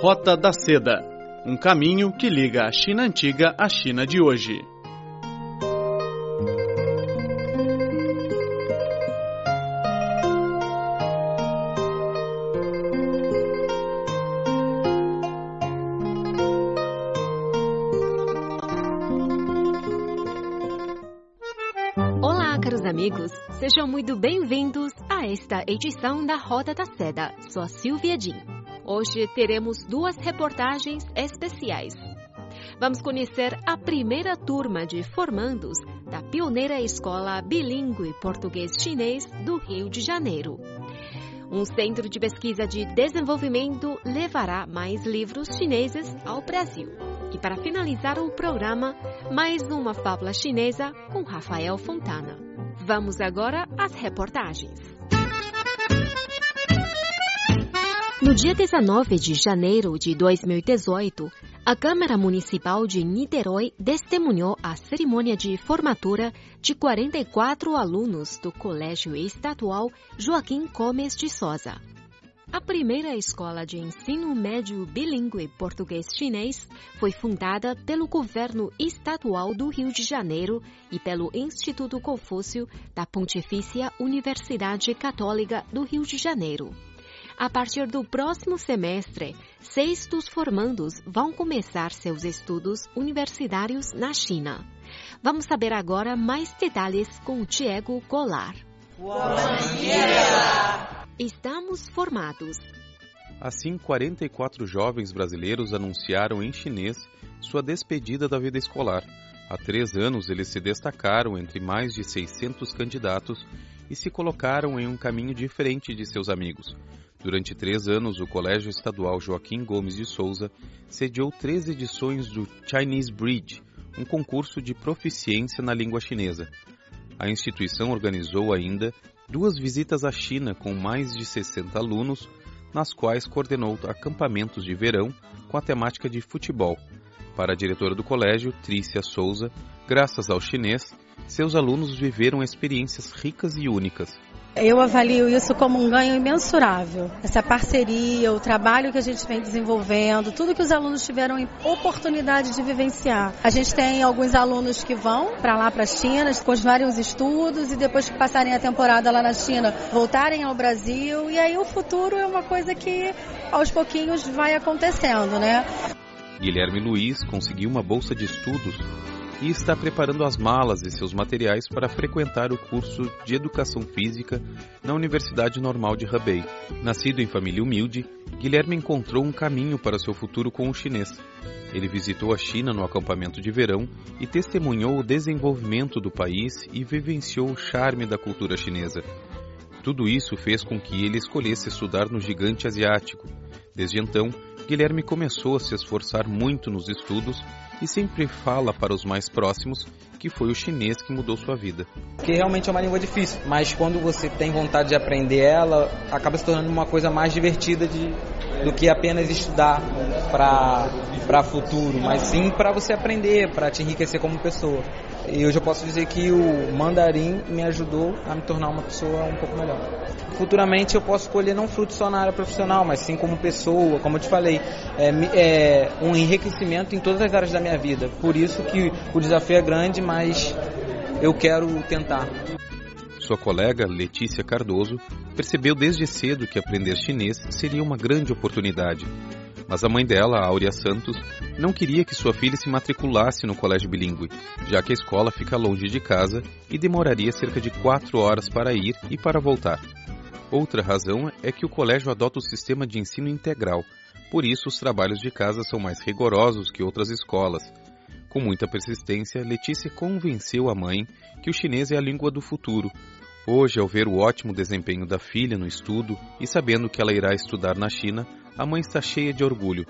Rota da Seda um caminho que liga a China antiga à China de hoje. Olá, caros amigos, sejam muito bem-vindos a esta edição da Roda da Seda. Sou a Silvia Jean. Hoje teremos duas reportagens especiais. Vamos conhecer a primeira turma de formandos da pioneira escola bilíngue português-chinês do Rio de Janeiro. Um centro de pesquisa de desenvolvimento levará mais livros chineses ao Brasil. E para finalizar o programa, mais uma fábula chinesa com Rafael Fontana. Vamos agora às reportagens. No dia 19 de janeiro de 2018, a Câmara Municipal de Niterói testemunhou a cerimônia de formatura de 44 alunos do Colégio Estadual Joaquim Gomes de Souza. A primeira escola de ensino médio bilíngue português-chinês foi fundada pelo governo estadual do Rio de Janeiro e pelo Instituto Confúcio da Pontifícia Universidade Católica do Rio de Janeiro. A partir do próximo semestre, seis dos formandos vão começar seus estudos universitários na China. Vamos saber agora mais detalhes com o Diego Golar. Estamos formados. Assim, 44 jovens brasileiros anunciaram em chinês sua despedida da vida escolar. Há três anos, eles se destacaram entre mais de 600 candidatos e se colocaram em um caminho diferente de seus amigos. Durante três anos, o Colégio Estadual Joaquim Gomes de Souza sediou três edições do Chinese Bridge, um concurso de proficiência na língua chinesa. A instituição organizou ainda duas visitas à China com mais de 60 alunos, nas quais coordenou acampamentos de verão com a temática de futebol. Para a diretora do colégio, Trícia Souza, graças ao chinês, seus alunos viveram experiências ricas e únicas. Eu avalio isso como um ganho imensurável. Essa parceria, o trabalho que a gente vem desenvolvendo, tudo que os alunos tiveram oportunidade de vivenciar. A gente tem alguns alunos que vão para lá, para a China, continuarem os estudos e depois que passarem a temporada lá na China, voltarem ao Brasil. E aí o futuro é uma coisa que aos pouquinhos vai acontecendo, né? Guilherme Luiz conseguiu uma bolsa de estudos e está preparando as malas e seus materiais para frequentar o curso de Educação Física na Universidade Normal de Hebei. Nascido em família humilde, Guilherme encontrou um caminho para seu futuro com o chinês. Ele visitou a China no acampamento de verão e testemunhou o desenvolvimento do país e vivenciou o charme da cultura chinesa. Tudo isso fez com que ele escolhesse estudar no gigante asiático. Desde então, Guilherme começou a se esforçar muito nos estudos e sempre fala para os mais próximos que foi o chinês que mudou sua vida. Que realmente é uma língua difícil, mas quando você tem vontade de aprender ela, acaba se tornando uma coisa mais divertida de, do que apenas estudar para futuro, mas sim para você aprender, para te enriquecer como pessoa. E hoje eu posso dizer que o mandarim me ajudou a me tornar uma pessoa um pouco melhor. Futuramente eu posso colher não frutos só na área profissional, mas sim como pessoa, como eu te falei, é, é um enriquecimento em todas as áreas da minha vida. Por isso que o desafio é grande, mas eu quero tentar. Sua colega, Letícia Cardoso, percebeu desde cedo que aprender chinês seria uma grande oportunidade. Mas a mãe dela, Áurea Santos, não queria que sua filha se matriculasse no colégio bilíngue, já que a escola fica longe de casa e demoraria cerca de quatro horas para ir e para voltar. Outra razão é que o colégio adota o sistema de ensino integral, por isso os trabalhos de casa são mais rigorosos que outras escolas, com muita persistência, Letícia convenceu a mãe que o chinês é a língua do futuro. Hoje, ao ver o ótimo desempenho da filha no estudo e sabendo que ela irá estudar na China, a mãe está cheia de orgulho.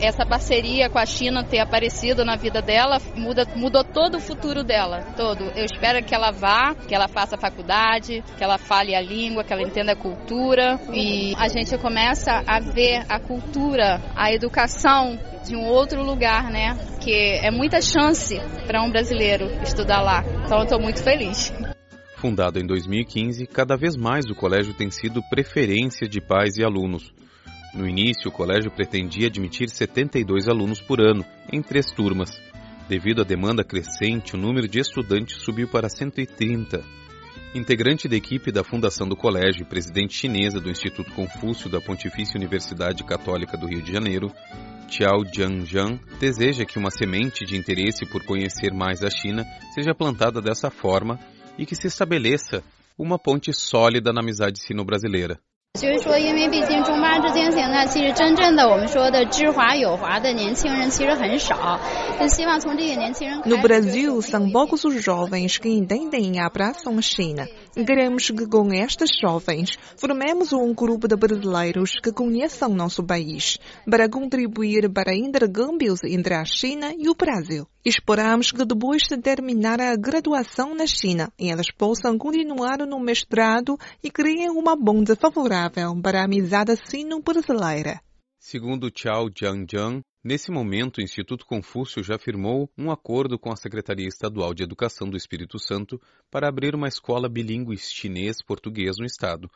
Essa parceria com a China ter aparecido na vida dela muda, mudou todo o futuro dela, todo. Eu espero que ela vá, que ela faça faculdade, que ela fale a língua, que ela entenda a cultura e a gente começa a ver a cultura, a educação de um outro lugar, né? Que é muita chance para um brasileiro estudar lá. Então eu estou muito feliz. Fundado em 2015, cada vez mais o colégio tem sido preferência de pais e alunos. No início, o colégio pretendia admitir 72 alunos por ano, em três turmas. Devido à demanda crescente, o número de estudantes subiu para 130. Integrante da equipe da fundação do colégio e presidente chinesa do Instituto Confúcio da Pontifícia Universidade Católica do Rio de Janeiro, Xiao Jiangjiang deseja que uma semente de interesse por conhecer mais a China seja plantada dessa forma e que se estabeleça uma ponte sólida na amizade sino-brasileira. 就是说，因为毕竟中巴之间现在其实真正的我们说的知华有华的年轻人其实很少，就希望从这些年轻人。No Brasil, são poucos os jovens que entendem e abraçam a China. Queremos que com estes jovens formemos um grupo de brasileiros que conheçam nosso país, para contribuir para intercâmbios entre a China e o Brasil. Esperamos que depois de terminar a graduação na China, eles possam continuar no mestrado e criem uma ponte favorável para a amizade sino-brasileira. Segundo Chao Jiangjiang, nesse momento o Instituto Confúcio já firmou um acordo com a Secretaria Estadual de Educação do Espírito Santo para abrir uma escola bilíngue chinês-português no estado.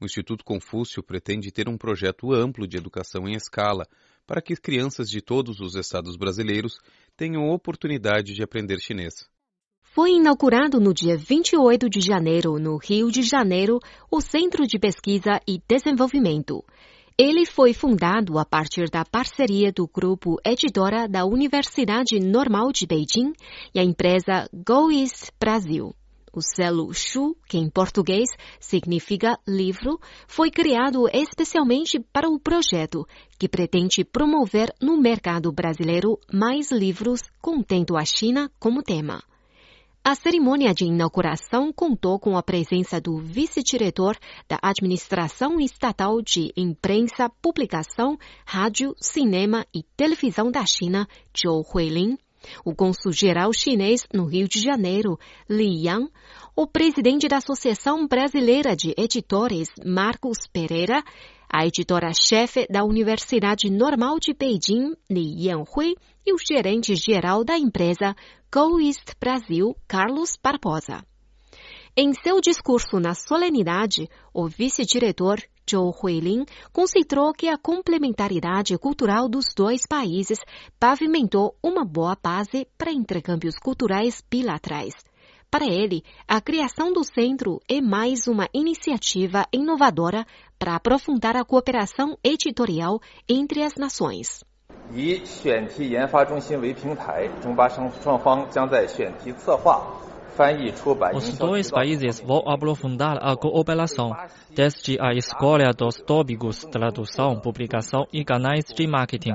O Instituto Confúcio pretende ter um projeto amplo de educação em escala para que crianças de todos os estados brasileiros tenham oportunidade de aprender chinês. Foi inaugurado no dia 28 de janeiro, no Rio de Janeiro, o Centro de Pesquisa e Desenvolvimento. Ele foi fundado a partir da parceria do grupo editora da Universidade Normal de Beijing e a empresa GoEast Brasil. O selo Shu, que em português significa livro, foi criado especialmente para o projeto, que pretende promover no mercado brasileiro mais livros contendo a China como tema. A cerimônia de inauguração contou com a presença do vice-diretor da Administração Estatal de Imprensa, Publicação, Rádio, Cinema e Televisão da China, Zhou Huilin, o cônsul-geral chinês no Rio de Janeiro, Li Yang, o presidente da Associação Brasileira de Editores, Marcos Pereira, a editora-chefe da Universidade Normal de Beijing, Li Yanhui, e o gerente-geral da empresa Go East Brasil, Carlos Barbosa. Em seu discurso na solenidade, o vice-diretor Zhou Huilin considerou que a complementaridade cultural dos dois países pavimentou uma boa base para intercâmbios culturais bilaterais. Para ele, a criação do centro é mais uma iniciativa inovadora para aprofundar a cooperação editorial entre as nações. 以选题研发中心为平台，中巴双双方将在选题策划 os dois países vão aprofundar a cooperação, desde a escolha dos tópicos, tradução, publicação e canais de marketing.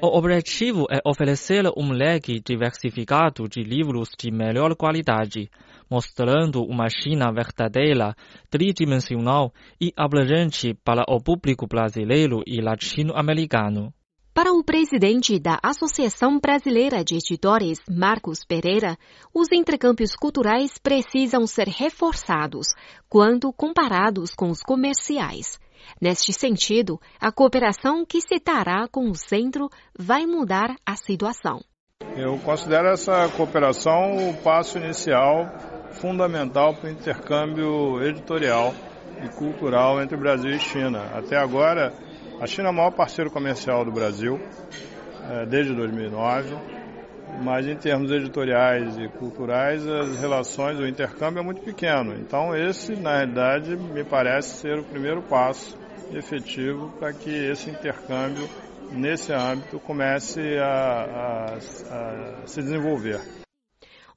O objetivo é oferecer um leque diversificado de livros de melhor qualidade, mostrando uma China verdadeira, tridimensional e abrangente para o público brasileiro e latino-americano. Para o presidente da Associação Brasileira de Editores, Marcos Pereira, os intercâmbios culturais precisam ser reforçados quando comparados com os comerciais. Neste sentido, a cooperação que se dará com o centro vai mudar a situação. Eu considero essa cooperação o passo inicial fundamental para o intercâmbio editorial e cultural entre Brasil e China. Até agora, a China é o maior parceiro comercial do Brasil é, desde 2009, mas em termos editoriais e culturais as relações, o intercâmbio é muito pequeno. Então esse, na realidade, me parece ser o primeiro passo efetivo para que esse intercâmbio nesse âmbito comece a, a, a se desenvolver.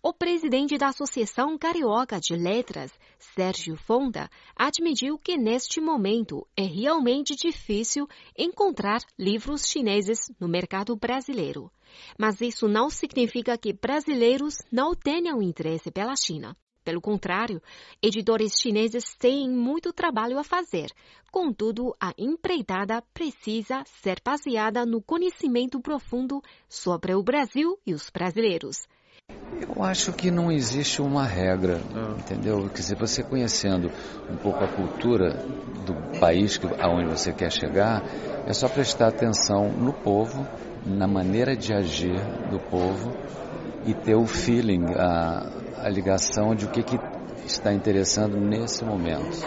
O presidente da Associação Carioca de Letras, Sérgio Fonda, admitiu que neste momento é realmente difícil encontrar livros chineses no mercado brasileiro. Mas isso não significa que brasileiros não tenham interesse pela China. Pelo contrário, editores chineses têm muito trabalho a fazer. Contudo, a empreitada precisa ser baseada no conhecimento profundo sobre o Brasil e os brasileiros. Eu acho que não existe uma regra, ah. entendeu? Quer dizer, você conhecendo um pouco a cultura do país que, aonde você quer chegar, é só prestar atenção no povo, na maneira de agir do povo e ter o feeling, a, a ligação de o que, que está interessando nesse momento.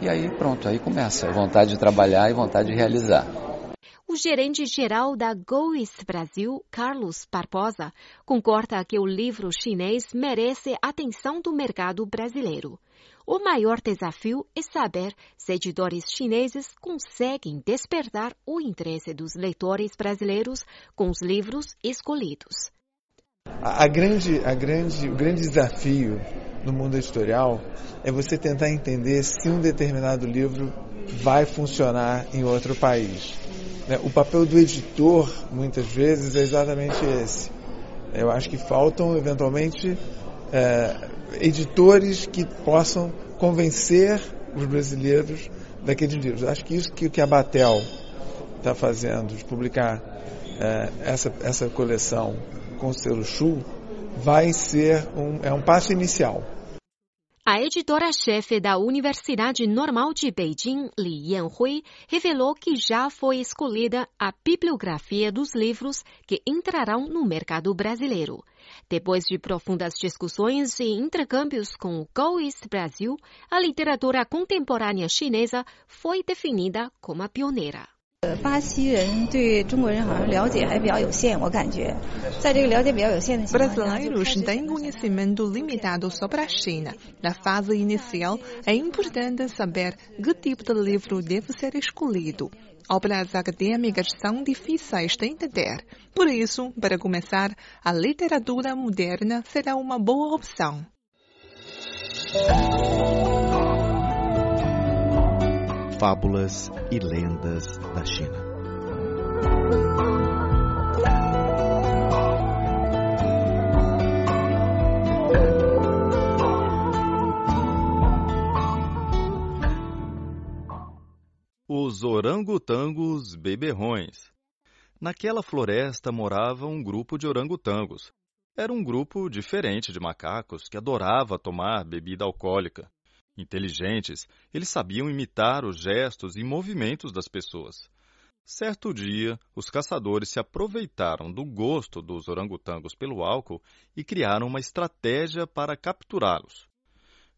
E aí pronto, aí começa a vontade de trabalhar e vontade de realizar. O gerente-geral da Gois Brasil, Carlos Barbosa, concorda que o livro chinês merece atenção do mercado brasileiro. O maior desafio é saber se editores chineses conseguem despertar o interesse dos leitores brasileiros com os livros escolhidos. A grande, a grande, o grande desafio no mundo editorial é você tentar entender se um determinado livro vai funcionar em outro país. Né, o papel do editor, muitas vezes, é exatamente esse. Eu acho que faltam, eventualmente, é, editores que possam convencer os brasileiros daqueles livros. Acho que isso que, a Batel está fazendo, de publicar é, essa, essa coleção com o selo Shu, vai ser um, é um passo inicial. A editora-chefe da Universidade Normal de Beijing, Li Yanhui, revelou que já foi escolhida a bibliografia dos livros que entrarão no mercado brasileiro. Depois de profundas discussões e intercâmbios com o Go East Brasil, a literatura contemporânea chinesa foi definida como a pioneira. Brasileiros têm conhecimento limitado sobre a China. Na fase inicial, é importante saber que tipo de livro deve ser escolhido. Obras acadêmicas são difíceis de entender. Por isso, para começar, a literatura moderna será uma boa opção. Fábulas e lendas da China. Os orangotangos beberrões. Naquela floresta morava um grupo de orangotangos. Era um grupo diferente de macacos que adorava tomar bebida alcoólica. Inteligentes, eles sabiam imitar os gestos e movimentos das pessoas. Certo dia, os caçadores se aproveitaram do gosto dos orangotangos pelo álcool e criaram uma estratégia para capturá-los.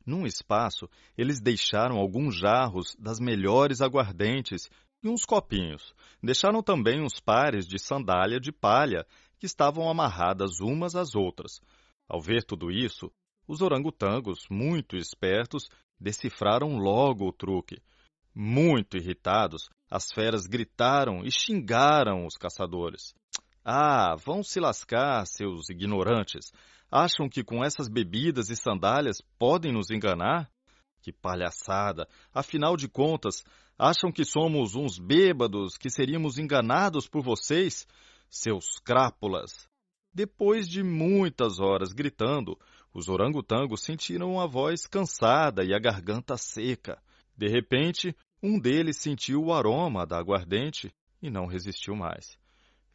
Num espaço, eles deixaram alguns jarros das melhores aguardentes e uns copinhos. Deixaram também uns pares de sandália de palha que estavam amarradas umas às outras. Ao ver tudo isso, os orangotangos, muito espertos, decifraram logo o truque. Muito irritados, as feras gritaram e xingaram os caçadores. Ah, vão se lascar, seus ignorantes! Acham que com essas bebidas e sandálias podem nos enganar? Que palhaçada! Afinal de contas, acham que somos uns bêbados que seríamos enganados por vocês? Seus crápulas! Depois de muitas horas gritando, os orangotangos sentiram a voz cansada e a garganta seca. De repente, um deles sentiu o aroma da aguardente e não resistiu mais.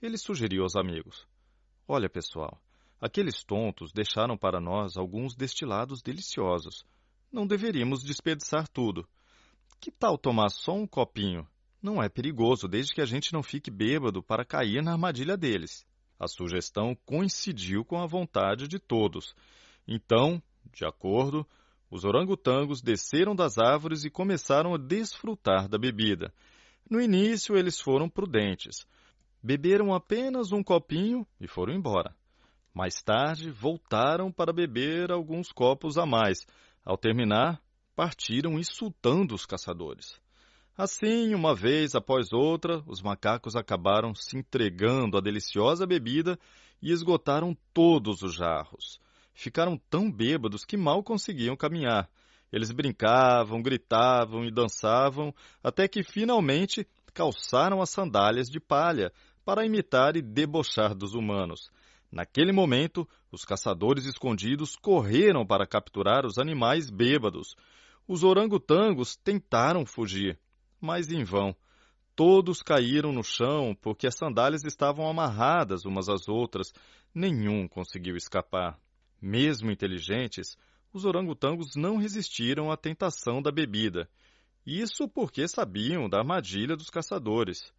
Ele sugeriu aos amigos: Olha, pessoal, aqueles tontos deixaram para nós alguns destilados deliciosos. Não deveríamos desperdiçar tudo. Que tal tomar só um copinho? Não é perigoso, desde que a gente não fique bêbado para cair na armadilha deles. A sugestão coincidiu com a vontade de todos. Então, de acordo, os orangotangos desceram das árvores e começaram a desfrutar da bebida. No início, eles foram prudentes. Beberam apenas um copinho e foram embora. Mais tarde, voltaram para beber alguns copos a mais. Ao terminar, partiram insultando os caçadores. Assim, uma vez após outra, os macacos acabaram se entregando à deliciosa bebida e esgotaram todos os jarros. Ficaram tão bêbados que mal conseguiam caminhar. Eles brincavam, gritavam e dançavam, até que finalmente calçaram as sandálias de palha para imitar e debochar dos humanos. Naquele momento, os caçadores escondidos correram para capturar os animais bêbados. Os orangotangos tentaram fugir, mas em vão. Todos caíram no chão porque as sandálias estavam amarradas umas às outras. Nenhum conseguiu escapar. Mesmo inteligentes, os orangotangos não resistiram à tentação da bebida. Isso porque sabiam da armadilha dos caçadores.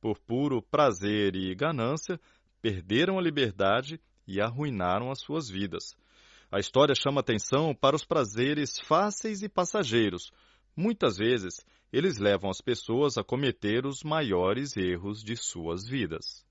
Por puro prazer e ganância, perderam a liberdade e arruinaram as suas vidas. A história chama atenção para os prazeres fáceis e passageiros, Muitas vezes, eles levam as pessoas a cometer os maiores erros de suas vidas.